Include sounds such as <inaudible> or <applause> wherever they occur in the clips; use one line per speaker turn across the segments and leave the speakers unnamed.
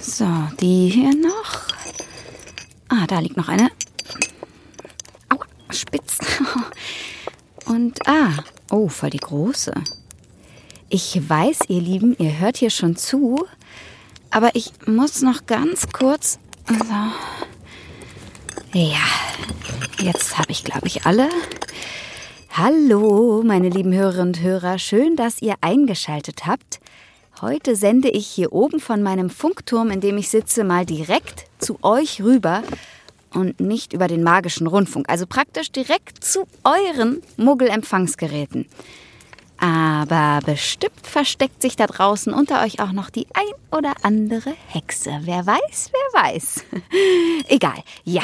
So, die hier noch. Ah, da liegt noch eine. Aua, spitz. <laughs> Und ah, oh, voll die große. Ich weiß, ihr Lieben, ihr hört hier schon zu, aber ich muss noch ganz kurz. So. Ja, jetzt habe ich, glaube ich, alle. Hallo, meine lieben Hörerinnen und Hörer, schön, dass ihr eingeschaltet habt. Heute sende ich hier oben von meinem Funkturm, in dem ich sitze, mal direkt zu euch rüber und nicht über den magischen Rundfunk, also praktisch direkt zu euren Muggelempfangsgeräten. Aber bestimmt versteckt sich da draußen unter euch auch noch die ein oder andere Hexe. Wer weiß, wer weiß. <laughs> Egal, ja.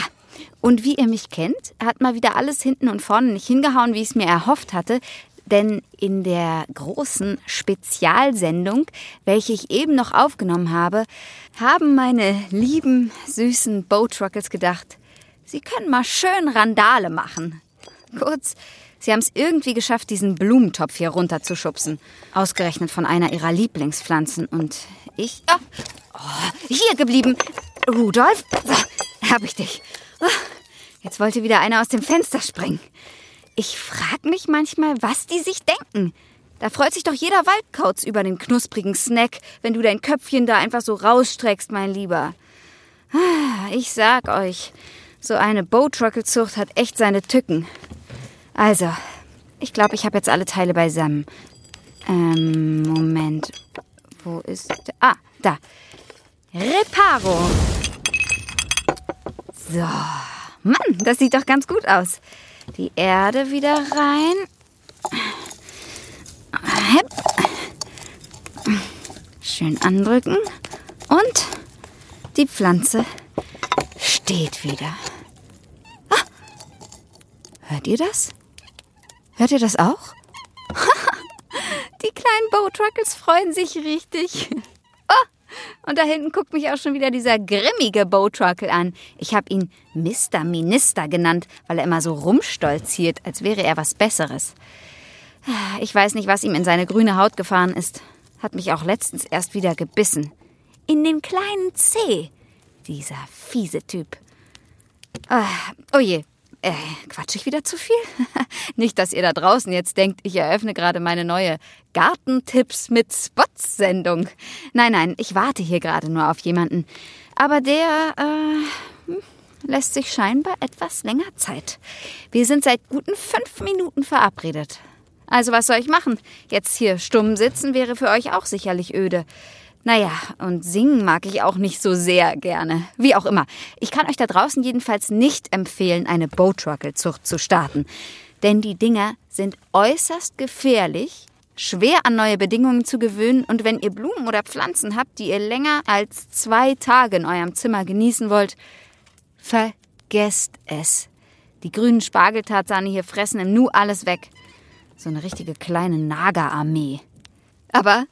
Und wie ihr mich kennt, hat mal wieder alles hinten und vorne nicht hingehauen, wie ich es mir erhofft hatte. Denn in der großen Spezialsendung, welche ich eben noch aufgenommen habe, haben meine lieben, süßen Boatruckles gedacht, sie können mal schön Randale machen. Kurz, sie haben es irgendwie geschafft, diesen Blumentopf hier runterzuschubsen. Ausgerechnet von einer ihrer Lieblingspflanzen. Und ich. Oh, oh, hier geblieben. Rudolf, so, hab ich dich. Oh, jetzt wollte wieder einer aus dem Fenster springen. Ich frag mich manchmal, was die sich denken. Da freut sich doch jeder Waldkauz über den knusprigen Snack, wenn du dein Köpfchen da einfach so rausstreckst, mein Lieber. Ah, ich sag euch, so eine Bowtruckle-Zucht hat echt seine Tücken. Also, ich glaube, ich habe jetzt alle Teile beisammen. Ähm, Moment. Wo ist. Ah, da. Reparo. So. Mann, das sieht doch ganz gut aus. Die Erde wieder rein. Schön andrücken. Und die Pflanze steht wieder. Ah, hört ihr das? Hört ihr das auch? <laughs> die kleinen Bowtruckles freuen sich richtig. <laughs> Und da hinten guckt mich auch schon wieder dieser grimmige Bowtruckle an. Ich habe ihn Mr. Minister genannt, weil er immer so rumstolziert, als wäre er was Besseres. Ich weiß nicht, was ihm in seine grüne Haut gefahren ist. Hat mich auch letztens erst wieder gebissen. In den kleinen Zeh. Dieser fiese Typ. Oh je, äh, quatsch ich wieder zu viel? <laughs> Nicht, dass ihr da draußen jetzt denkt, ich eröffne gerade meine neue Gartentipps mit Spots-Sendung. Nein, nein, ich warte hier gerade nur auf jemanden. Aber der, äh, lässt sich scheinbar etwas länger Zeit. Wir sind seit guten fünf Minuten verabredet. Also was soll ich machen? Jetzt hier stumm sitzen wäre für euch auch sicherlich öde. Naja, und singen mag ich auch nicht so sehr gerne. Wie auch immer. Ich kann euch da draußen jedenfalls nicht empfehlen, eine Boatruckle-Zucht zu starten. Denn die Dinger sind äußerst gefährlich, schwer an neue Bedingungen zu gewöhnen und wenn ihr Blumen oder Pflanzen habt, die ihr länger als zwei Tage in eurem Zimmer genießen wollt, vergesst es. Die grünen Spargeltarzane hier fressen im Nu alles weg. So eine richtige kleine Nagerarmee. Aber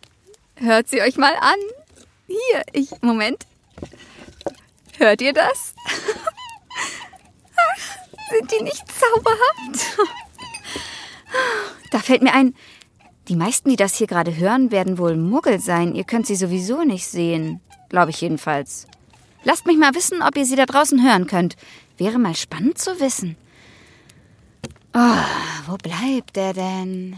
Hört sie euch mal an. Hier, ich. Moment. Hört ihr das? <laughs> Sind die nicht zauberhaft? Da fällt mir ein, die meisten, die das hier gerade hören, werden wohl Muggel sein. Ihr könnt sie sowieso nicht sehen. Glaube ich jedenfalls. Lasst mich mal wissen, ob ihr sie da draußen hören könnt. Wäre mal spannend zu wissen. Oh, wo bleibt er denn?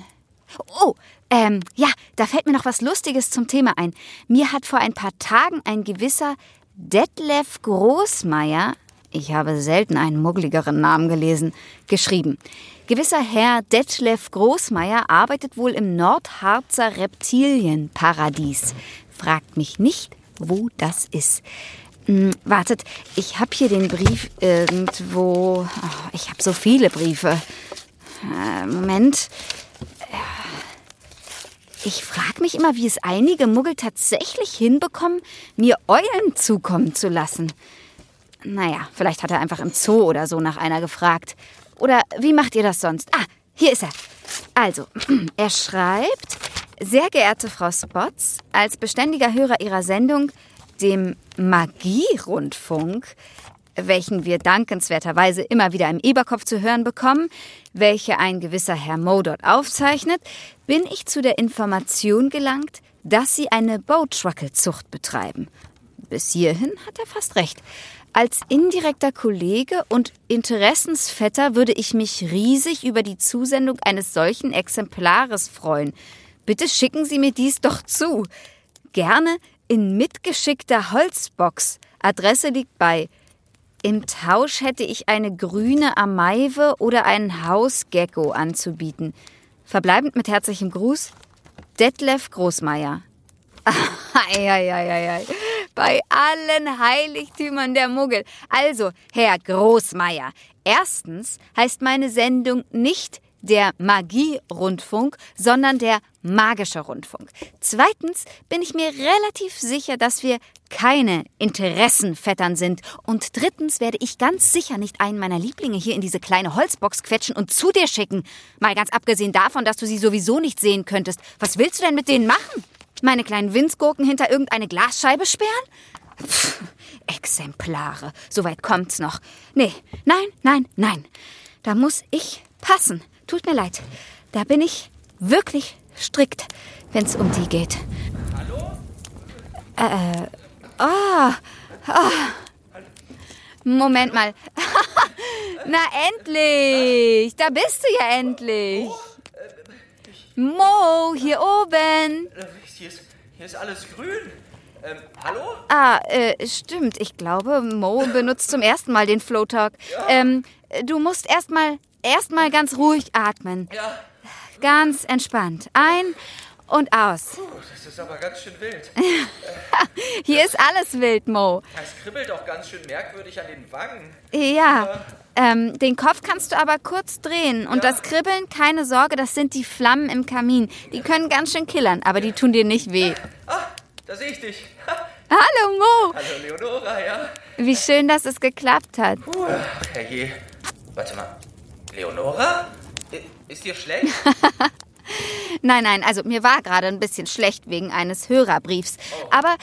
Oh, ähm, ja, da fällt mir noch was Lustiges zum Thema ein. Mir hat vor ein paar Tagen ein gewisser Detlef Großmeier, ich habe selten einen muggligeren Namen gelesen, geschrieben. Gewisser Herr Detlef Großmeier arbeitet wohl im Nordharzer Reptilienparadies. Fragt mich nicht, wo das ist. Hm, wartet, ich habe hier den Brief irgendwo. Oh, ich habe so viele Briefe. Äh, Moment. Ich frage mich immer, wie es einige Muggel tatsächlich hinbekommen, mir Eulen zukommen zu lassen. Naja, vielleicht hat er einfach im Zoo oder so nach einer gefragt. Oder wie macht ihr das sonst? Ah, hier ist er. Also, <clears throat> er schreibt, sehr geehrte Frau Spots, als beständiger Hörer Ihrer Sendung, dem Magierundfunk, welchen wir dankenswerterweise immer wieder im Eberkopf zu hören bekommen, welche ein gewisser Herr Moe dort aufzeichnet, bin ich zu der Information gelangt, dass sie eine Boatruckle-Zucht betreiben. Bis hierhin hat er fast recht. Als indirekter Kollege und Interessensvetter würde ich mich riesig über die Zusendung eines solchen Exemplares freuen. Bitte schicken Sie mir dies doch zu. Gerne in mitgeschickter Holzbox. Adresse liegt bei. Im Tausch hätte ich eine grüne Ameive oder einen Hausgecko anzubieten. Verbleibend mit herzlichem Gruß, Detlef Großmeier. <laughs> Eieieiei. Bei allen Heiligtümern der Muggel. Also, Herr Großmeier, erstens heißt meine Sendung nicht der Magie-Rundfunk, sondern der magische Rundfunk. Zweitens bin ich mir relativ sicher, dass wir keine Interessenvettern sind. Und drittens werde ich ganz sicher nicht einen meiner Lieblinge hier in diese kleine Holzbox quetschen und zu dir schicken. Mal ganz abgesehen davon, dass du sie sowieso nicht sehen könntest. Was willst du denn mit denen machen? Meine kleinen Winzgurken hinter irgendeine Glasscheibe sperren? Pff, Exemplare. Soweit kommt's noch. Nee, nein, nein, nein. Da muss ich passen. Tut mir leid. Da bin ich wirklich strikt, wenn's um die geht.
Hallo?
Äh, ah, ah. Moment mal. <laughs> Na endlich. Da bist du ja endlich. Mo, hier oben.
Äh, Hier ist, hier ist alles grün. Ähm, hallo?
Ah, äh, stimmt. Ich glaube, Mo benutzt zum ersten Mal den Flow Talk. Ähm, du musst erstmal erstmal ganz ruhig atmen.
Ja.
Ganz entspannt. Ein und aus.
Puh, das ist aber ganz schön wild. <laughs>
Hier ist alles wild, Mo.
Es kribbelt auch ganz schön merkwürdig an den Wangen.
Ja. Ähm, den Kopf kannst du aber kurz drehen. Und
Ja.
das Kribbeln, keine Sorge, das sind die Flammen im Kamin. Die können ganz schön killern, aber die tun dir nicht weh.
Ah, da sehe ich dich. <laughs>
Hallo, Mo.
Hallo Leonora, ja.
Wie schön, dass es geklappt hat.
Puh, herrje. Warte mal. Leonora? I- Ist dir schlecht? <laughs>
Nein, nein, also mir war gerade ein bisschen schlecht wegen eines Hörerbriefs. Aber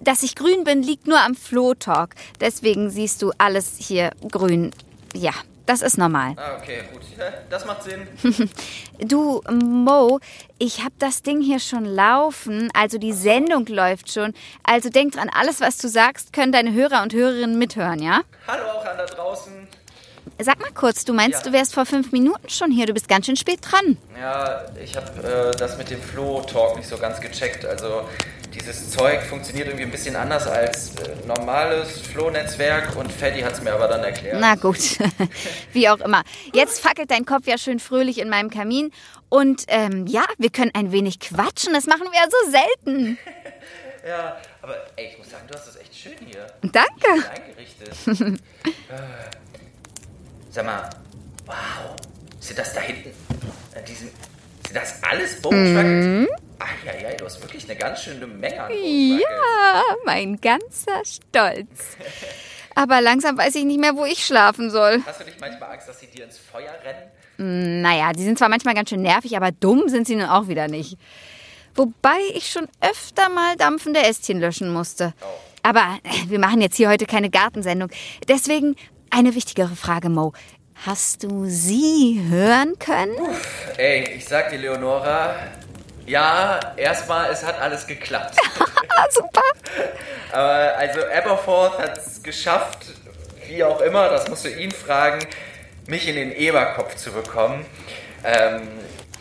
dass ich grün bin, liegt nur am Flohtalk. Deswegen siehst du alles hier grün. Ja, das ist normal.
Ah, okay, gut. <laughs> Das macht Sinn. <laughs>
Du, Mo, ich hab das Ding hier schon laufen. Also die Sendung läuft schon. Also denk dran, alles, was du sagst, können deine Hörer und Hörerinnen mithören, ja?
Hallo auch an da draußen.
Sag mal kurz, du meinst,
Ja.
du wärst vor fünf Minuten schon hier. Du bist ganz schön spät dran.
Ja, ich habe äh, das mit dem Flow-Talk nicht so ganz gecheckt. Also dieses Zeug funktioniert irgendwie ein bisschen anders als äh, normales Flow-Netzwerk und Freddy hat es mir aber dann erklärt.
Na gut, <laughs> wie auch immer. Jetzt fackelt dein Kopf ja schön fröhlich in meinem Kamin. Und ähm, ja, wir können ein wenig quatschen. Das machen wir ja so selten. <laughs>
Ja, aber ey, ich muss sagen, du hast das echt schön hier
Danke.
eingerichtet. <laughs> äh, sag mal, wow, sind das da hinten? An diesem, sind das alles Boatruckles? Ach ja, ja, du hast wirklich eine ganz schöne Menge an.
Ja, mein ganzer Stolz. Aber langsam weiß ich nicht mehr, wo ich schlafen soll.
Hast du nicht manchmal Angst, dass sie dir ins Feuer rennen?
Naja, die sind zwar manchmal ganz schön nervig, aber dumm sind sie nun auch wieder nicht. Wobei ich schon öfter mal dampfende Ästchen löschen musste. Aber äh, wir machen jetzt hier heute keine Gartensendung. Deswegen eine wichtigere Frage, Mo. Hast du sie hören können?
Ey, ich sag dir, Leonora, ja, erstmal, es hat alles geklappt. <laughs>
Super.
Aber also Aberforth hat es geschafft, wie auch immer, das musst du ihn fragen, mich in den Eberkopf zu bekommen. Ähm,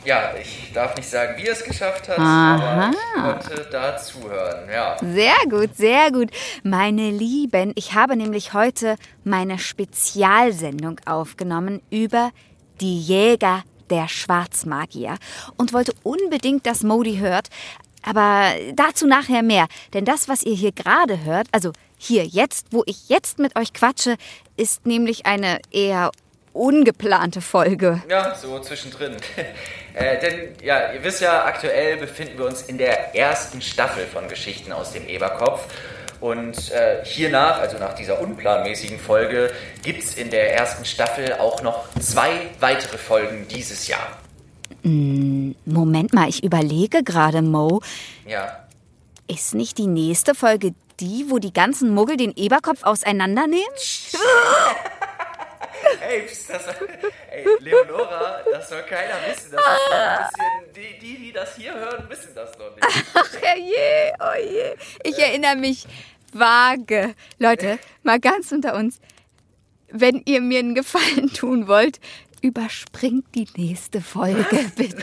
ja, ich darf nicht sagen, wie er es geschafft hat,
Aha.
aber ich konnte da zuhören, ja.
Sehr gut, sehr gut. Meine Lieben, ich habe nämlich heute meine Spezialsendung aufgenommen über die Jäger der Schwarzmagier und wollte unbedingt, dass Modi hört. Aber dazu nachher mehr. Denn das, was ihr hier gerade hört, also hier jetzt, wo ich jetzt mit euch quatsche, ist nämlich eine eher ungeplante Folge.
Ja, so zwischendrin. <laughs> äh, denn, ja, ihr wisst ja, aktuell befinden wir uns in der ersten Staffel von Geschichten aus dem Eberkopf. Und äh, hiernach, also nach dieser unplanmäßigen Folge, gibt es in der ersten Staffel auch noch zwei weitere Folgen dieses Jahr.
Moment mal, ich überlege gerade, Mo.
Ja,
Ist nicht die nächste Folge die, wo die ganzen Muggel den Eberkopf auseinandernehmen?
Ey, pst, das, ey, Leonora, das soll keiner wissen. Das ist ein bisschen, die, die, die das hier hören, wissen das noch nicht.
Ach je, oh je. Ich erinnere mich vage. Leute, mal ganz unter uns. Wenn ihr mir einen Gefallen tun wollt, überspringt die nächste Folge, <laughs> bitte.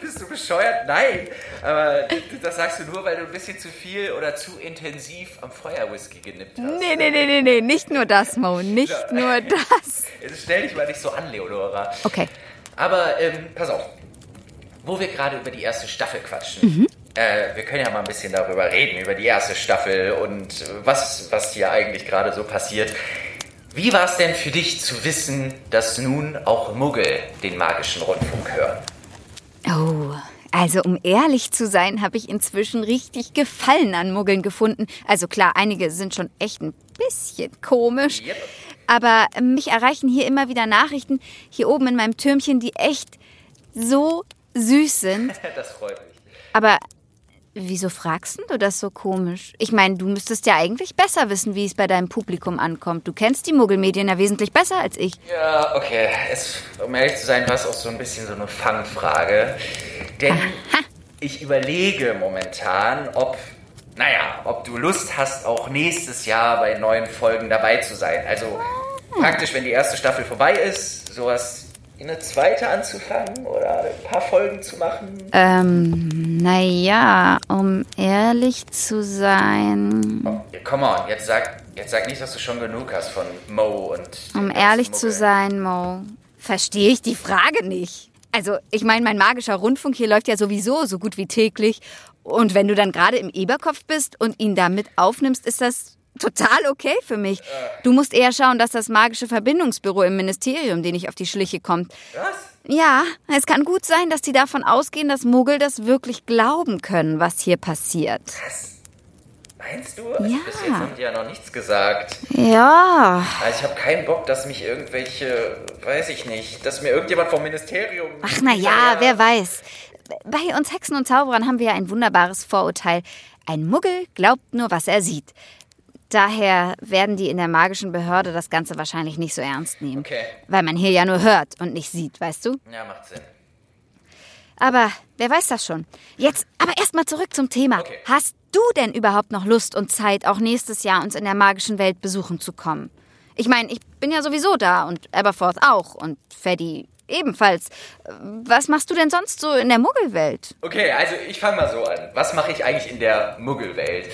Bist du bescheuert? Nein. Aber das sagst du nur, weil du ein bisschen zu viel oder zu intensiv am Feuerwhisky genippt hast.
Nee, nee, nee, nee, nee. Nicht nur das, Mo. Nicht
Ja.
nur <laughs> das.
Jetzt stell dich mal nicht so an, Leonora.
Okay.
Aber ähm, pass auf, wo wir gerade über die erste Staffel quatschen, äh, wir können ja mal ein bisschen darüber reden, über die erste Staffel und was, was hier eigentlich gerade so passiert. Wie war es denn für dich zu wissen, dass nun auch Muggel den magischen Rundfunk hören?
Oh, also um ehrlich zu sein, habe ich inzwischen richtig Gefallen an Muggeln gefunden. Also klar, einige sind schon echt ein bisschen komisch.
Yep.
Aber mich erreichen hier immer wieder Nachrichten hier oben in meinem Türmchen, die echt so süß sind. <laughs>
Das freut mich.
Aber wieso fragst denn du das so komisch? Ich meine, du müsstest ja eigentlich besser wissen, wie es bei deinem Publikum ankommt. Du kennst die Muggelmedien ja wesentlich besser als ich.
Ja, okay. Es, um ehrlich zu sein, war es auch so ein bisschen so eine Fangfrage. Denn ich überlege momentan, ob, naja, ob du Lust hast, auch nächstes Jahr bei neuen Folgen dabei zu sein. Also praktisch, wenn die erste Staffel vorbei ist, sowas eine zweite anzufangen oder ein paar Folgen zu machen.
Ähm, naja, um ehrlich zu sein.
Oh, come on, jetzt sag, jetzt sag nicht, dass du schon genug hast von Mo und.
Um ehrlich zu sein, Mo, verstehe ich die Frage nicht. Also, ich meine, mein magischer Rundfunk hier läuft ja sowieso so gut wie täglich. Und wenn du dann gerade im Eberkopf bist und ihn damit aufnimmst, ist das total okay für mich. Du musst eher schauen, dass das magische Verbindungsbüro im Ministerium, den ich auf die Schliche kommt.
Was?
Ja, es kann gut sein, dass die davon ausgehen, dass Muggel das wirklich glauben können, was hier passiert.
Meinst du?
Ja.
Bis jetzt haben die ja noch nichts gesagt.
Ja.
Also ich habe keinen Bock, dass mich irgendwelche, weiß ich nicht, dass mir irgendjemand vom Ministerium.
Ach na ja, wer weiß. Bei uns Hexen und Zauberern haben wir ja ein wunderbares Vorurteil. Ein Muggel glaubt nur, was er sieht. Daher werden die in der magischen Behörde das Ganze wahrscheinlich nicht so ernst nehmen.
Okay.
Weil man hier ja nur hört und nicht sieht, weißt du?
Ja, macht Sinn.
Aber wer weiß das schon. Jetzt aber erstmal zurück zum Thema.
Okay.
Hast du denn überhaupt noch Lust und Zeit, auch nächstes Jahr uns in der magischen Welt besuchen zu kommen? Ich meine, ich bin ja sowieso da und Aberforth auch und Freddy ebenfalls. Was machst du denn sonst so in der Muggelwelt?
Okay, also ich fange mal so an. Was mache ich eigentlich in der Muggelwelt?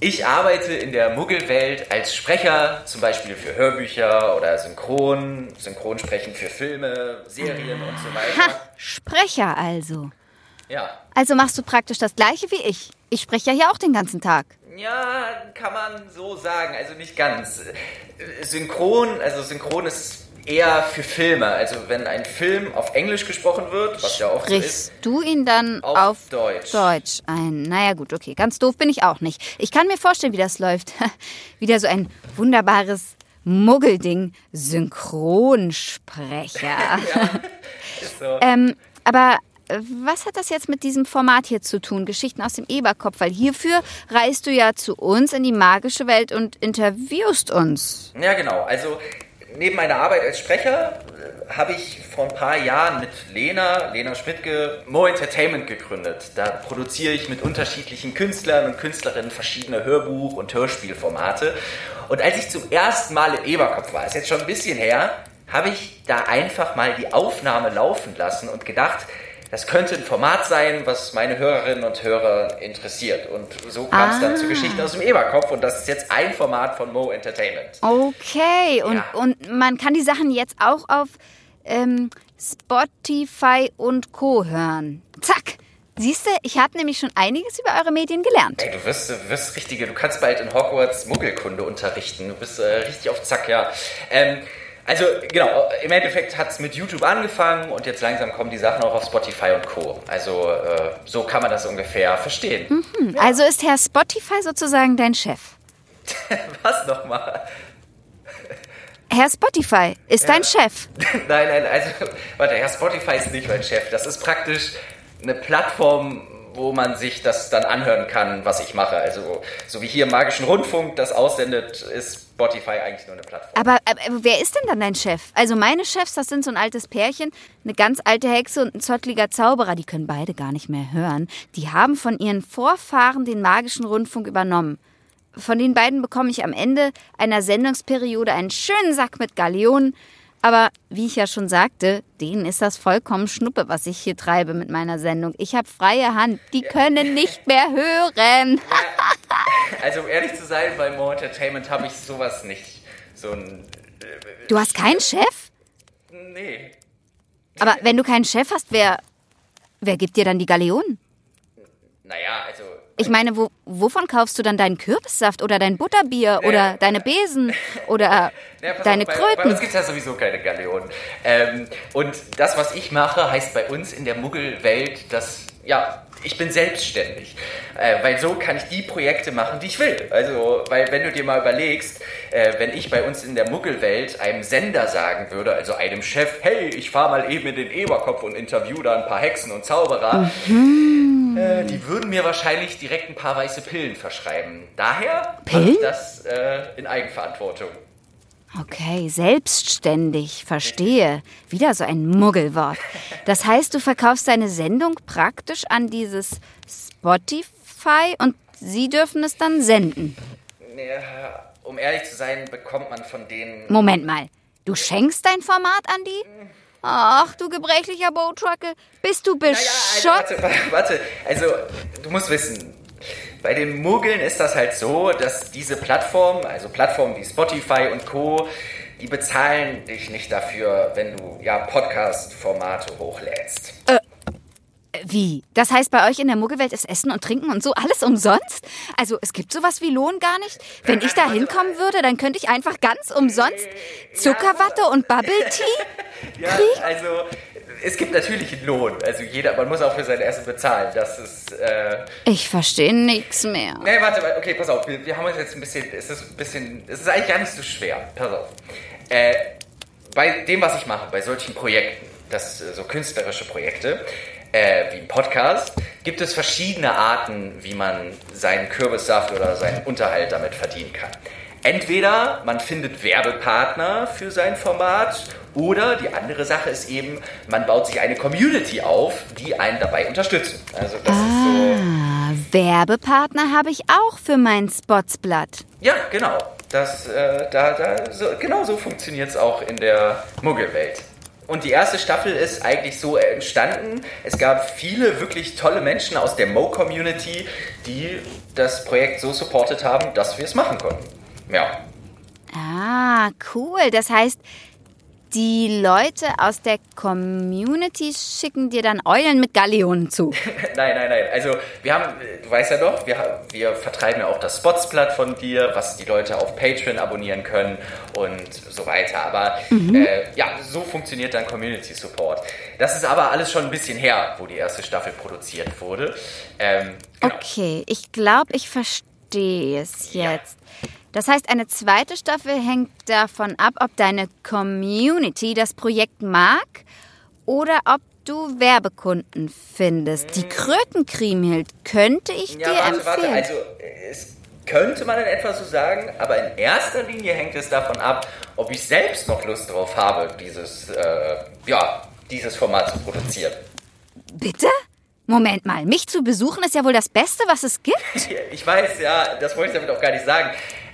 Ich arbeite in der Muggelwelt als Sprecher, zum Beispiel für Hörbücher oder Synchron, Synchronsprechen für Filme, Serien und so weiter.
Ha, Sprecher also.
Ja.
Also machst du praktisch das gleiche wie ich. Ich spreche ja hier auch den ganzen Tag.
Ja, kann man so sagen, also nicht ganz. Synchron, also Synchron ist eher für Filme. Also wenn ein Film auf Englisch gesprochen wird, was ja oft so ist.
Sprichst du ihn dann
Auf
auf,
Deutsch.
Deutsch ein? Naja gut, okay. Ganz doof bin ich auch nicht. Ich kann mir vorstellen, wie das läuft. <laughs> Wieder so ein wunderbares Muggelding. Synchronsprecher. <laughs> <laughs>
Ist so.
ähm, aber äh, was hat das jetzt mit diesem Format hier zu tun? Geschichten aus dem Eberkopf? Weil hierfür reist du ja zu uns in die magische Welt und interviewst uns.
Ja, genau. Also neben meiner Arbeit als Sprecher äh, habe ich vor ein paar Jahren mit Lena, Lena Schmidtke, Mo Entertainment gegründet. Da produziere ich mit unterschiedlichen Künstlern und Künstlerinnen verschiedene Hörbuch- und Hörspielformate. Und als ich zum ersten Mal im Eberkopf war, ist jetzt schon ein bisschen her, habe ich da einfach mal die Aufnahme laufen lassen und gedacht, das könnte ein Format sein, was meine Hörerinnen und Hörer interessiert. Und so kam es dann
Ah.
zu Geschichten aus dem Eberkopf und das ist jetzt ein Format von Mo Entertainment.
Okay, und,
Ja.
und man kann die Sachen jetzt auch auf ähm, Spotify und Co. hören. Zack! Siehst du, ich habe nämlich schon einiges über eure Medien gelernt.
Ey, du wirst, du wirst richtige, du kannst bald in Hogwarts Muggelkunde unterrichten. Du bist äh, richtig auf Zack, ja. Ähm, also genau, im Endeffekt hat es mit YouTube angefangen und jetzt langsam kommen die Sachen auch auf Spotify und Co. Also äh, so kann man das ungefähr verstehen.
Hm, Also ist Herr Spotify sozusagen dein Chef. <laughs>
Was nochmal?
Herr Spotify ist dein Chef. <laughs>
nein, nein, also warte, ja, Spotify ist nicht mein Chef. Das ist praktisch eine Plattform, wo man sich das dann anhören kann, was ich mache. Also so wie hier im Magischen Rundfunk das aussendet, ist Spotify eigentlich nur eine Plattform.
Aber, aber, wer ist denn dann dein Chef? Also meine Chefs, das sind so ein altes Pärchen, eine ganz alte Hexe und ein zottliger Zauberer, die können beide gar nicht mehr hören. Die haben von ihren Vorfahren den Magischen Rundfunk übernommen. Von den beiden bekomme ich am Ende einer Sendungsperiode einen schönen Sack mit Galeonen. Aber wie ich ja schon sagte, denen ist das vollkommen Schnuppe, was ich hier treibe mit meiner Sendung. Ich habe freie Hand. Die können nicht mehr <laughs> hören.
Also um ehrlich zu sein, bei More Entertainment habe ich sowas nicht. So ein.
Äh, du hast keinen Chef?
Nee.
Aber wenn du keinen Chef hast, wer, wer gibt dir dann die Galeonen?
Naja, also
ich meine, wo, wovon kaufst du dann deinen Kürbissaft oder dein Butterbier nee. oder deine Besen <laughs> oder ja, deine auf, Kröten? Bei,
bei uns gibt es ja sowieso keine Galeonen. Ähm, und das, was ich mache, heißt bei uns in der Muggelwelt, dass, ja, ich bin selbstständig. Äh, weil so kann ich die Projekte machen, die ich will. Also, weil wenn du dir mal überlegst, äh, wenn ich bei uns in der Muggelwelt einem Sender sagen würde, also einem Chef, hey, ich fahre mal eben in den Eberkopf und interview da ein paar Hexen und Zauberer, mhm äh, die würden mir wahrscheinlich direkt ein paar weiße Pillen verschreiben. Daher ich das äh, in Eigenverantwortung.
Okay, selbstständig, verstehe. Wieder so ein Muggelwort. Das heißt, du verkaufst deine Sendung praktisch an dieses Spotify und sie dürfen es dann senden.
Ja, um ehrlich zu sein, bekommt man von denen.
Moment mal. Du schenkst dein Format an die? Ach, du gebrechlicher Bootrucke, bist du bescheuert?
Naja, also, warte, warte, also du musst wissen, bei den Muggeln ist das halt so, dass diese Plattformen, also Plattformen wie Spotify und Co., die bezahlen dich nicht dafür, wenn du ja Podcast-Formate hochlädst.
Äh, wie? Das heißt, bei euch in der Muggelwelt ist Essen und Trinken und so alles umsonst? Also es gibt sowas wie Lohn gar nicht? Wenn ich da hinkommen würde, dann könnte ich einfach ganz umsonst Zuckerwatte und Bubble Tea <laughs>
ja, also es gibt natürlich einen Lohn. Also jeder, man muss auch für sein Essen bezahlen. Das ist. Äh
ich verstehe nichts mehr.
Nee, warte, okay, pass auf. Wir, wir, haben uns jetzt ein bisschen. Es ist ein bisschen. Es ist eigentlich gar nicht so schwer. Pass auf. Äh, bei dem, was ich mache, bei solchen Projekten, das so künstlerische Projekte, äh, wie ein Podcast, gibt es verschiedene Arten, wie man seinen Kürbissaft oder seinen Unterhalt damit verdienen kann. Entweder man findet Werbepartner für sein Format oder die andere Sache ist eben, man baut sich eine Community auf, die einen dabei unterstützen.
Also das ah, ist so. Ah, Werbepartner habe ich auch für mein Spotsblatt.
Ja, genau. Das, äh, da, da, so, genau so funktioniert es auch in der Muggelwelt. Und die erste Staffel ist eigentlich so entstanden. Es gab viele wirklich tolle Menschen aus der Mo-Community, die das Projekt so supportet haben, dass wir es machen konnten. Ja.
Ah, cool. Das heißt, die Leute aus der Community schicken dir dann Eulen mit Galeonen zu. <laughs>
nein, nein, nein. Also wir haben, du weißt ja doch, wir, wir vertreiben ja auch das Spotsblatt von dir, was die Leute auf Patreon abonnieren können und so weiter. Aber mhm. äh, ja, so funktioniert dann Community Support. Das ist aber alles schon ein bisschen her, wo die erste Staffel produziert wurde.
Ähm, genau. Okay, ich glaube, ich verstehe es jetzt. Ja. Das heißt, eine zweite Staffel hängt davon ab, ob deine Community das Projekt mag oder ob du Werbekunden findest. Die Krötenkriemhild könnte ich ja, dir warte, empfehlen. Warte,
also es könnte man in etwa so sagen, aber in erster Linie hängt es davon ab, ob ich selbst noch Lust drauf habe, dieses, äh, ja, dieses Format zu produzieren.
Bitte? Moment mal, mich zu besuchen ist ja wohl das Beste, was es gibt. <laughs>
Ich weiß, ja, das wollte ich damit auch gar nicht sagen.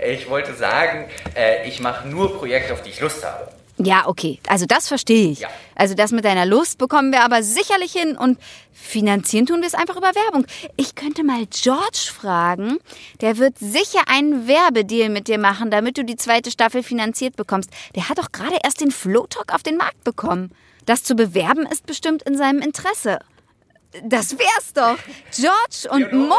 Ich wollte sagen, äh, ich mache nur Projekte, auf die ich Lust habe.
Ja, okay. Also das verstehe ich. Ja. Also das mit deiner Lust bekommen wir aber sicherlich hin und finanzieren tun wir es einfach über Werbung. Ich könnte mal George fragen. Der wird sicher einen Werbedeal mit dir machen, damit du die zweite Staffel finanziert bekommst. Der hat doch gerade erst den Flowtalk auf den Markt bekommen. Das zu bewerben ist bestimmt in seinem Interesse. Das wär's doch. George und Mo.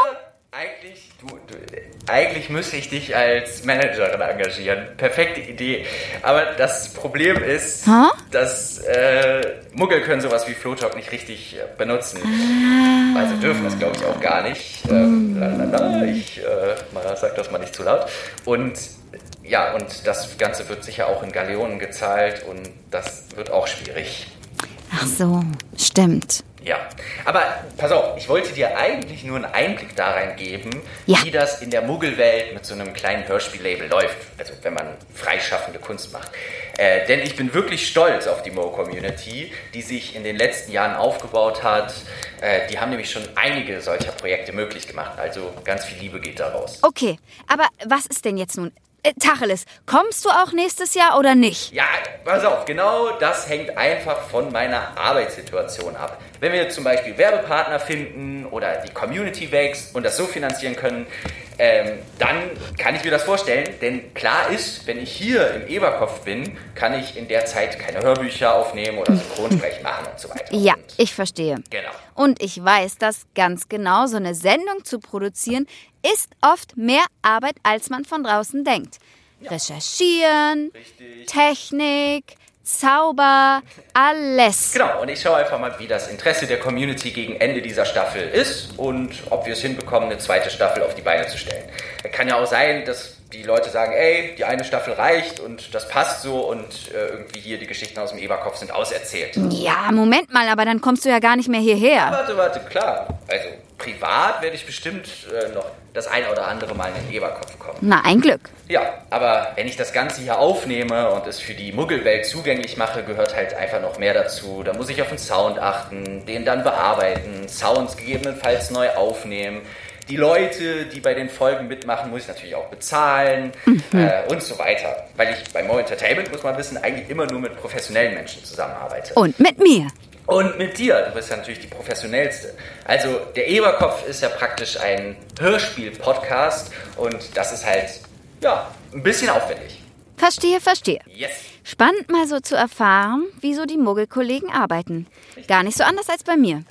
Eigentlich, du, du, eigentlich müsste ich dich als Managerin engagieren. Perfekte Idee. Aber das Problem ist, huh? dass äh, Muggel können sowas wie Flowtalk nicht richtig äh, benutzen. Ah. Also dürfen das, glaube ich, auch gar nicht. Ähm, lalala, ich äh, mal sag das mal nicht zu laut. Und ja, und das Ganze wird sicher auch in Galeonen gezahlt und das wird auch schwierig.
Ach so, stimmt.
Ja, aber pass auf, ich wollte dir eigentlich nur einen Einblick da rein geben,
Ja.
wie das in der Muggelwelt mit so einem kleinen Hörspiellabel läuft. Also wenn man freischaffende Kunst macht. Äh, denn ich bin wirklich stolz auf die Mo-Community, die sich in den letzten Jahren aufgebaut hat. Äh, die haben nämlich schon einige solcher Projekte möglich gemacht. Also ganz viel Liebe geht da raus.
Okay, aber was ist denn jetzt nun? Äh, Tacheles, kommst du auch nächstes Jahr oder nicht?
Ja, pass auf, genau das hängt einfach von meiner Arbeitssituation ab. Wenn wir zum Beispiel Werbepartner finden oder die Community wächst und das so finanzieren können, ähm, dann kann ich mir das vorstellen. Denn klar ist, wenn ich hier im Eberkopf bin, kann ich in der Zeit keine Hörbücher aufnehmen oder Synchronsprech <laughs> machen und so weiter.
Ja, ich verstehe.
Genau.
Und ich weiß das ganz genau. So eine Sendung zu produzieren ist oft mehr Arbeit, als man von draußen denkt. Recherchieren,
Richtig.
Technik, Zauber, alles.
Genau, und ich schaue einfach mal, wie das Interesse der Community gegen Ende dieser Staffel ist und ob wir es hinbekommen, eine zweite Staffel auf die Beine zu stellen. Kann ja auch sein, dass die Leute sagen, ey, die eine Staffel reicht und das passt so und äh, irgendwie hier die Geschichten aus dem Eberkopf sind auserzählt.
Ja, Moment mal, aber dann kommst du ja gar nicht mehr hierher.
Warte, warte, klar. Also privat werde ich bestimmt äh, noch das ein oder andere Mal in den Eberkopf kommen.
Na, ein Glück.
Ja, aber wenn ich das Ganze hier aufnehme und es für die Muggelwelt zugänglich mache, gehört halt einfach noch mehr dazu. Da muss ich auf den Sound achten, den dann bearbeiten, Sounds gegebenenfalls neu aufnehmen. Die Leute, die bei den Folgen mitmachen, muss ich natürlich auch bezahlen äh, und so weiter. Weil ich bei Mo Entertainment, muss man wissen, eigentlich immer nur mit professionellen Menschen zusammenarbeite.
Und mit mir.
Und mit dir, du bist ja natürlich die professionellste. Also der Eberkopf ist ja praktisch ein Hörspiel-Podcast und das ist halt, ja, ein bisschen aufwendig.
Verstehe, verstehe.
Yes.
Spannend mal so zu erfahren, wie so die Muggelkollegen arbeiten. Gar nicht so anders als bei mir.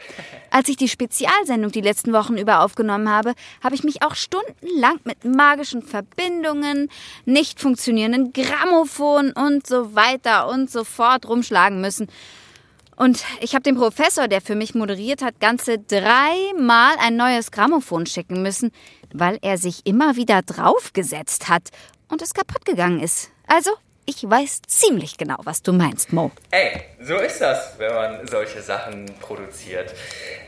Als ich die Spezialsendung die letzten Wochen über aufgenommen habe, habe ich mich auch stundenlang mit magischen Verbindungen, nicht funktionierenden Grammophon und so weiter und so fort rumschlagen müssen. Und ich habe dem Professor, der für mich moderiert hat, ganze dreimal ein neues Grammophon schicken müssen, weil er sich immer wieder draufgesetzt hat und es kaputt gegangen ist. Also, ich weiß ziemlich genau, was du meinst, Mo.
Ey, so ist das, wenn man solche Sachen produziert.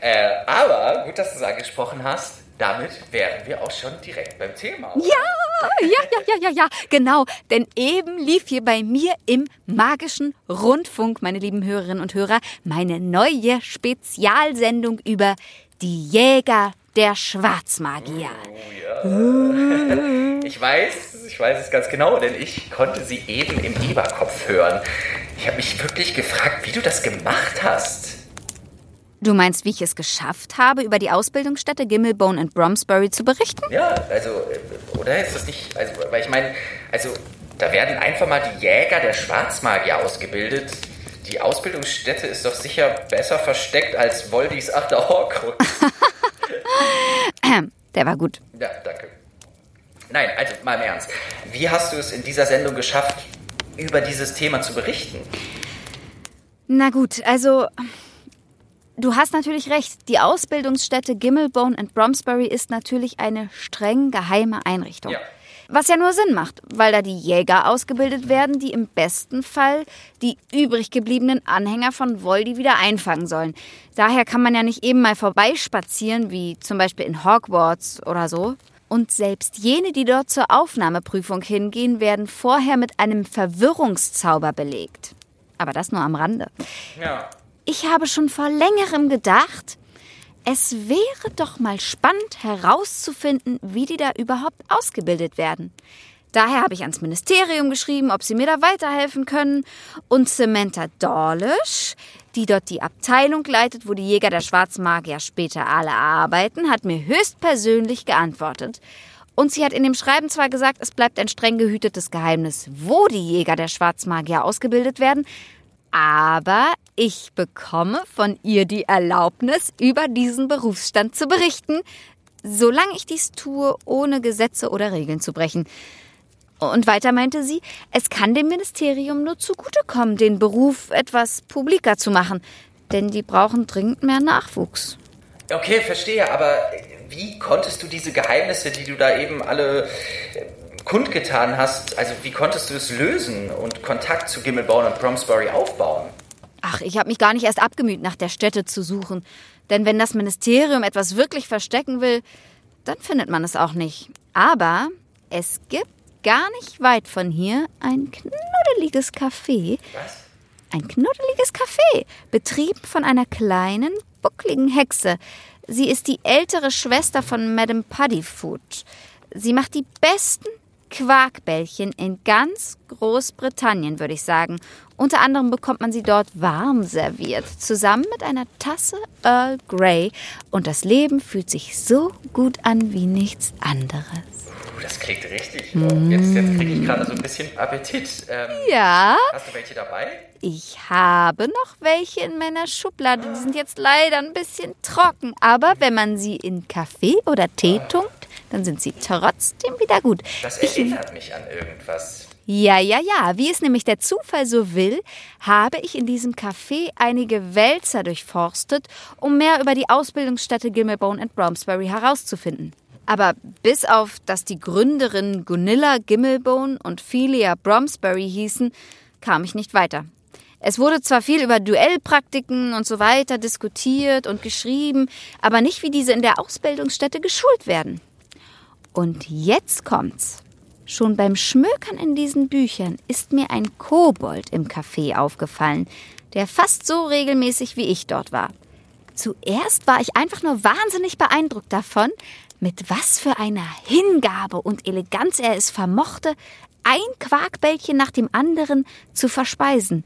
Äh, aber gut, dass du es angesprochen hast. Damit wären wir auch schon direkt beim Thema. oder?
Ja, ja, ja, ja, ja, ja, genau. Denn eben lief hier bei mir im magischen Rundfunk, meine lieben Hörerinnen und Hörer, meine neue Spezialsendung über die Jäger der Schwarzmagier.
Oh ja. Ich weiß, ich weiß es ganz genau, denn ich konnte sie eben im Eberkopf hören. Ich habe mich wirklich gefragt, wie du das gemacht hast.
Du meinst, wie ich es geschafft habe, über die Ausbildungsstätte Gimmelbone and Bromsbury zu berichten?
Ja, also, äh, oder ist das nicht, also, weil ich meine, also, da werden einfach mal die Jäger der Schwarzmagier ausgebildet. Die Ausbildungsstätte ist doch sicher besser versteckt als Voldis achter Horcrux. <laughs> <laughs>
Der war gut.
Ja, danke. Nein, also mal im Ernst. Wie hast du es in dieser Sendung geschafft, über dieses Thema zu berichten?
Na gut, also du hast natürlich recht. Die Ausbildungsstätte Gimmelbone and Bromsbury ist natürlich eine streng geheime Einrichtung.
Ja.
Was ja nur Sinn macht, weil da die Jäger ausgebildet werden, die im besten Fall die übrig gebliebenen Anhänger von Voldy wieder einfangen sollen. Daher kann man ja nicht eben mal vorbeispazieren, wie zum Beispiel in Hogwarts oder so. Und selbst jene, die dort zur Aufnahmeprüfung hingehen, werden vorher mit einem Verwirrungszauber belegt. Aber das nur am Rande.
Ja.
Ich habe schon vor längerem gedacht, es wäre doch mal spannend herauszufinden, wie die da überhaupt ausgebildet werden. Daher habe ich ans Ministerium geschrieben, ob sie mir da weiterhelfen können. Und Samantha Dawlish, die dort die Abteilung leitet, wo die Jäger der Schwarzmagier später alle arbeiten, hat mir höchstpersönlich geantwortet. Und sie hat in dem Schreiben zwar gesagt, es bleibt ein streng gehütetes Geheimnis, wo die Jäger der Schwarzmagier ausgebildet werden, aber ich bekomme von ihr die Erlaubnis, über diesen Berufsstand zu berichten, solange ich dies tue, ohne Gesetze oder Regeln zu brechen. Und weiter meinte sie, es kann dem Ministerium nur zugutekommen, den Beruf etwas publiker zu machen, denn die brauchen dringend mehr Nachwuchs.
Okay, verstehe, aber wie konntest du diese Geheimnisse, die du da eben alle kundgetan hast, also wie konntest du es lösen und Kontakt zu Gimmelborn und Bromsbury aufbauen?
Ach, ich habe mich gar nicht erst abgemüht, nach der Stätte zu suchen. Denn wenn das Ministerium etwas wirklich verstecken will, dann findet man es auch nicht. Aber es gibt gar nicht weit von hier ein knuddeliges Café.
Was?
Ein knuddeliges Café, betrieben von einer kleinen, buckligen Hexe. Sie ist die ältere Schwester von Madame Puddyfoot. Sie macht die besten Quarkbällchen in ganz Großbritannien, würde ich sagen. Unter anderem bekommt man sie dort warm serviert, zusammen mit einer Tasse Earl Grey. Und das Leben fühlt sich so gut an wie nichts anderes.
Puh, das klingt richtig. gut. Jetzt, jetzt kriege ich gerade so ein bisschen Appetit. Ähm,
Ja,
Hast du welche dabei?
ich habe noch welche in meiner Schublade. Die sind jetzt leider ein bisschen trocken. Aber wenn man sie in Kaffee oder Tee tunkt, dann sind sie trotzdem wieder gut.
Das erinnert mich an irgendwas.
Ja, ja, ja. Wie es nämlich der Zufall so will, habe ich in diesem Café einige Wälzer durchforstet, um mehr über die Ausbildungsstätte Gimmelbone and Bromsbury herauszufinden. Aber bis auf, dass die Gründerinnen Gunilla Gimmelbone und Philia Bromsbury hießen, kam ich nicht weiter. Es wurde zwar viel über Duellpraktiken und so weiter diskutiert und geschrieben, aber nicht wie diese in der Ausbildungsstätte geschult werden. Und jetzt kommt's. Schon beim Schmökern in diesen Büchern ist mir ein Kobold im Café aufgefallen, der fast so regelmäßig wie ich dort war. Zuerst war ich einfach nur wahnsinnig beeindruckt davon, mit was für einer Hingabe und Eleganz er es vermochte, ein Quarkbällchen nach dem anderen zu verspeisen,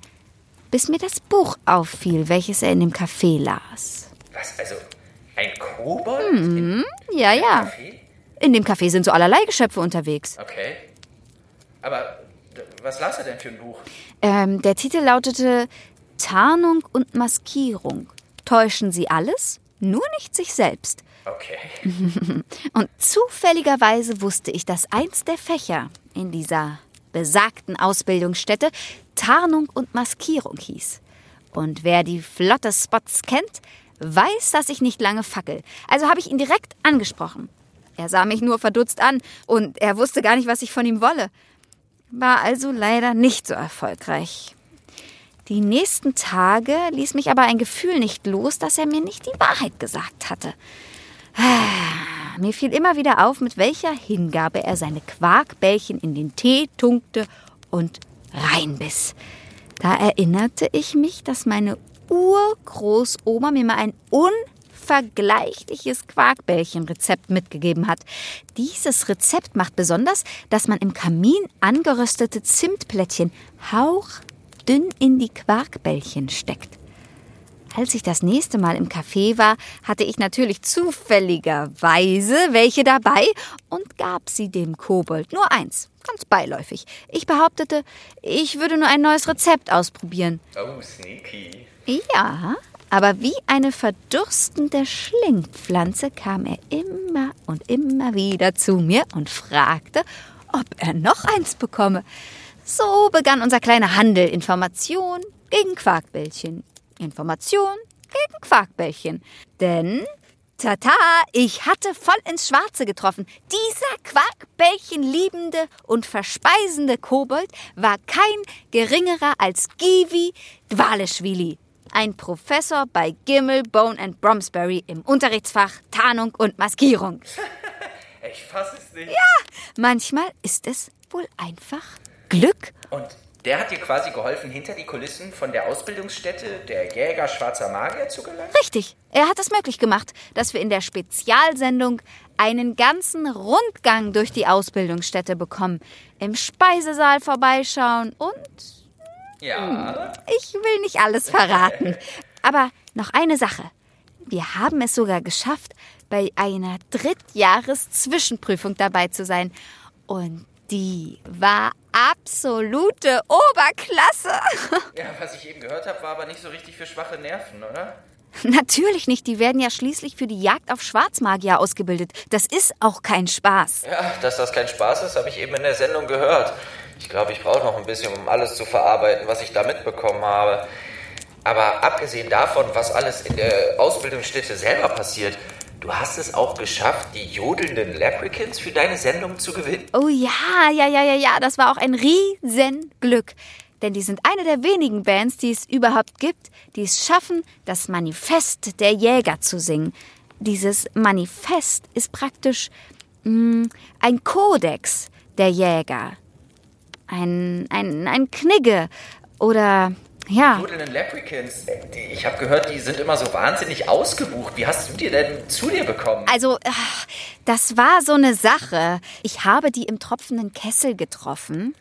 bis mir das Buch auffiel, welches er in dem Café las.
Was, also ein Kobold? Im
Ja, ja.
Café?
In dem Café sind so allerlei Geschöpfe unterwegs.
Okay. Aber was las er denn für ein Buch?
Ähm, der Titel lautete Tarnung und Maskierung. Täuschen Sie alles, nur nicht sich selbst.
Okay. <laughs>
Und zufälligerweise wusste ich, dass eins der Fächer in dieser besagten Ausbildungsstätte Tarnung und Maskierung hieß. Und wer die flotte Spots kennt, weiß, dass ich nicht lange fackel. Also habe ich ihn direkt angesprochen. Er sah mich nur verdutzt an und er wusste gar nicht, was ich von ihm wolle. War also leider nicht so erfolgreich. Die nächsten Tage ließ mich aber ein Gefühl nicht los, dass er mir nicht die Wahrheit gesagt hatte. Mir fiel immer wieder auf, mit welcher Hingabe er seine Quarkbällchen in den Tee tunkte und reinbiss. Da erinnerte ich mich, dass meine Urgroßoma mir mal ein unvergleichliches Quarkbällchenrezept mitgegeben hat. Dieses Rezept macht besonders, dass man im Kamin angeröstete Zimtplättchen hauchdünn in die Quarkbällchen steckt. Als ich das nächste Mal im Café war, hatte ich natürlich zufälligerweise welche dabei und gab sie dem Kobold. Nur eins, ganz beiläufig. Ich behauptete, ich würde nur ein neues Rezept ausprobieren.
Oh, sneaky.
Ja, aber wie eine verdurstende Schlingpflanze kam er immer und immer wieder zu mir und fragte, ob er noch eins bekomme. So begann unser kleiner Handel. Information gegen Quarkbällchen. Information gegen Quarkbällchen. Denn, tata, ich hatte voll ins Schwarze getroffen. Dieser Quarkbällchen liebende und verspeisende Kobold war kein geringerer als Givi Dwaleschwili. Ein Professor bei Gimmel, Bone and Bromsbury im Unterrichtsfach Tarnung und Maskierung. <laughs>
Ich fasse es nicht.
Manchmal ist es wohl einfach Glück.
Und der hat dir quasi geholfen, hinter die Kulissen von der Ausbildungsstätte der Jäger Schwarzer Magier zu gelangen?
Richtig, er hat es möglich gemacht, dass wir in der Spezialsendung einen ganzen Rundgang durch die Ausbildungsstätte bekommen, im Speisesaal vorbeischauen und
Ja.
ich will nicht alles verraten. <laughs> Aber noch eine Sache. Wir haben es sogar geschafft, bei einer Drittjahres-Zwischenprüfung dabei zu sein. Und die war absolute Oberklasse. <laughs>
Ja, was ich eben gehört habe, war aber nicht so richtig für schwache Nerven, oder?
Natürlich nicht, die werden ja schließlich für die Jagd auf Schwarzmagier ausgebildet. Das ist auch kein Spaß.
Ja, dass das kein Spaß ist, habe ich eben in der Sendung gehört. Ich glaube, ich brauche noch ein bisschen, um alles zu verarbeiten, was ich da mitbekommen habe. Aber abgesehen davon, was alles in der Ausbildungsstätte selber passiert, du hast es auch geschafft, die jodelnden Leprechauns für deine Sendung zu gewinnen?
Oh ja, ja, ja, ja, ja, das war auch ein Riesenglück. Denn die sind eine der wenigen Bands, die es überhaupt gibt, die es schaffen, das Manifest der Jäger zu singen. Dieses Manifest ist praktisch mh, mm, ein Kodex der Jäger. Ein, ein, ein Knigge oder ja.
Jodelnden Leprechauns, ich habe gehört, die sind immer so wahnsinnig ausgebucht. Wie hast du die denn zu dir bekommen?
Also, das war so eine Sache. Ich habe die im tropfenden Kessel getroffen.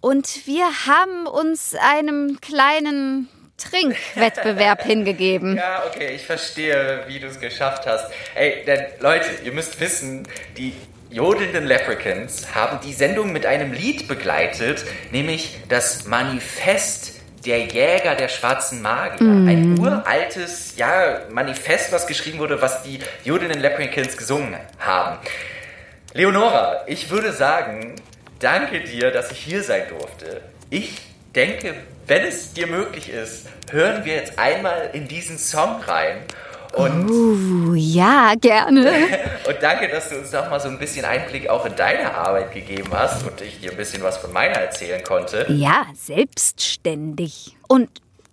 Und wir haben uns einem kleinen Trinkwettbewerb <laughs> hingegeben.
Ja, okay, ich verstehe, wie du es geschafft hast. Ey, denn Leute, ihr müsst wissen, die jodelnden Leprechauns haben die Sendung mit einem Lied begleitet, nämlich das Manifest der Jäger der schwarzen Magier. Mhm. Ein uraltes ja, Manifest, was geschrieben wurde, was die jodelnden Leprechauns gesungen haben. Leonora, ich würde sagen, danke dir, dass ich hier sein durfte. Ich denke, wenn es dir möglich ist, hören wir jetzt einmal in diesen Song rein.
Und uh, ja, gerne. <laughs>
und danke, dass du uns noch mal so ein bisschen Einblick auch in deine Arbeit gegeben hast und ich dir ein bisschen was von meiner erzählen konnte.
Ja, selbstständig. Und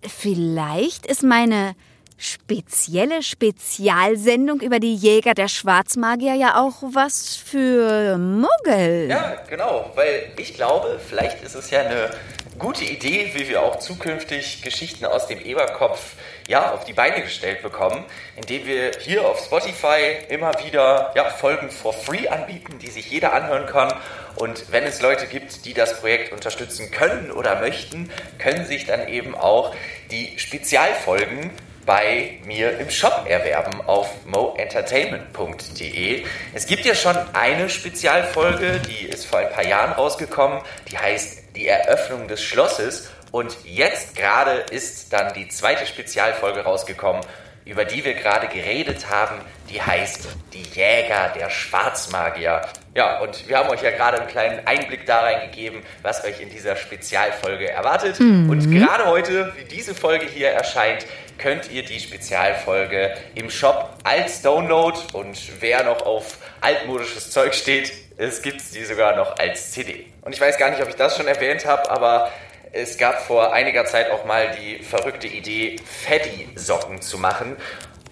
vielleicht ist meine spezielle Spezialsendung über die Jäger der Schwarzmagier ja auch was für Muggel.
Ja, genau, weil ich glaube, vielleicht ist es ja eine gute Idee, wie wir auch zukünftig Geschichten aus dem Eberkopf ja, auf die Beine gestellt bekommen, indem wir hier auf Spotify immer wieder ja, Folgen for free anbieten, die sich jeder anhören kann. Und wenn es Leute gibt, die das Projekt unterstützen können oder möchten, können sich dann eben auch die Spezialfolgen bei mir im Shop erwerben auf moentertainment.de. Es gibt ja schon eine Spezialfolge, die ist vor ein paar Jahren rausgekommen, die heißt Die Eröffnung des Schlosses und jetzt gerade ist dann die zweite Spezialfolge rausgekommen, über die wir gerade geredet haben. Die heißt Die Jäger der Schwarzmagier. Ja, und wir haben euch ja gerade einen kleinen Einblick da reingegeben, was euch in dieser Spezialfolge erwartet. Mhm. Und gerade heute, wie diese Folge hier erscheint, könnt ihr die Spezialfolge im Shop als Download und wer noch auf altmodisches Zeug steht, es gibt die sogar noch als CD. Und ich weiß gar nicht, ob ich das schon erwähnt habe, aber es gab vor einiger Zeit auch mal die verrückte Idee, Feddy-Socken zu machen.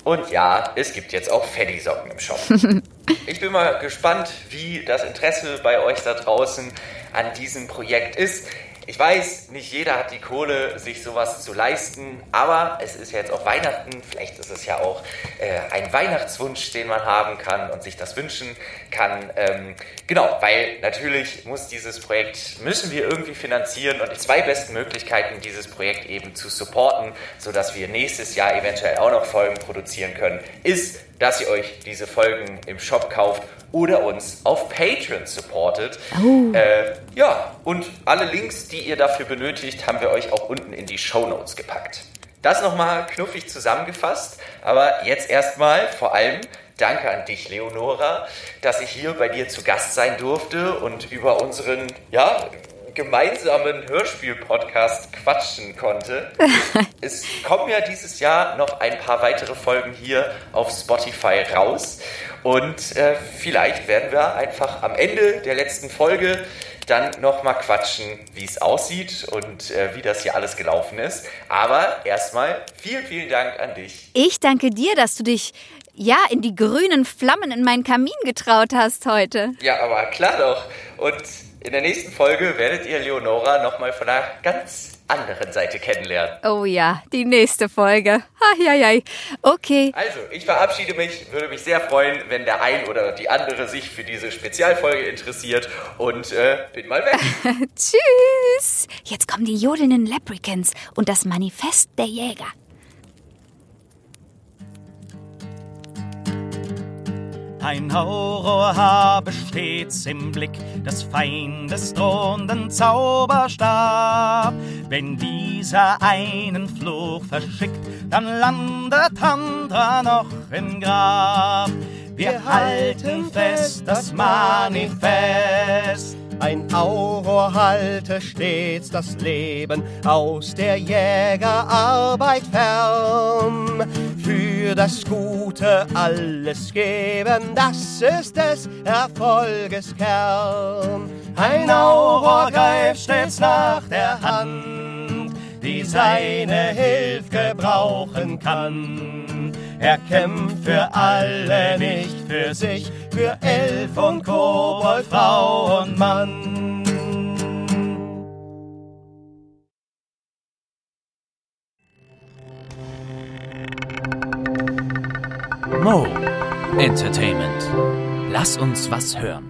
Und ja, es gibt jetzt auch Feddy-Socken im Shop. <laughs> ich bin mal gespannt, wie das Interesse bei euch da draußen an diesem Projekt ist. Ich weiß, nicht jeder hat die Kohle, sich sowas zu leisten, aber es ist ja jetzt auch Weihnachten. Vielleicht ist es ja auch äh, ein Weihnachtswunsch, den man haben kann und sich das wünschen kann. Ähm, genau, weil natürlich muss dieses Projekt, müssen wir irgendwie finanzieren und die zwei besten Möglichkeiten, dieses Projekt eben zu supporten, sodass wir nächstes Jahr eventuell auch noch Folgen produzieren können, ist, dass ihr euch diese Folgen im Shop kauft oder uns auf Patreon supportet. Oh. Äh, ja, und alle Links, die ihr dafür benötigt, haben wir euch auch unten in die Show Notes gepackt. Das nochmal knuffig zusammengefasst, aber jetzt erstmal vor allem danke an dich, Leonora, dass ich hier bei dir zu Gast sein durfte und über unseren, ja, gemeinsamen Hörspiel-Podcast quatschen konnte. <laughs> es kommen ja dieses Jahr noch ein paar weitere Folgen hier auf Spotify raus. Und äh, vielleicht werden wir einfach am Ende der letzten Folge dann nochmal quatschen, wie es aussieht und äh, wie das hier alles gelaufen ist. Aber erstmal vielen, vielen Dank an dich.
Ich danke dir, dass du dich ja in die grünen Flammen in meinen Kamin getraut hast heute.
Ja, aber klar doch. Und in der nächsten Folge werdet ihr Leonora nochmal von einer ganz anderen Seite kennenlernen.
Oh ja, die nächste Folge. Eieiei. Okay.
Also, ich verabschiede mich. Würde mich sehr freuen, wenn der ein oder die andere sich für diese Spezialfolge interessiert. Und äh, bin mal weg. <laughs>
Tschüss. Jetzt kommen die jodelnden Leprechauns und das Manifest der Jäger.
Ein Horror habe stets im Blick des Feindes drohenden Zauberstab. Wenn dieser einen Fluch verschickt, dann landet Handra noch im Grab. Wir halten fest das Manifest. Ein Auror halte stets das Leben aus der Jägerarbeit fern. Für das Gute alles geben, das ist des Erfolges Kern. Ein Auror greift stets nach der Hand, die seine Hilfe gebrauchen kann. Er kämpft für alle, nicht für sich, für Elf und Kobold, Frau und Mann.
Mo Entertainment. Lass uns was hören.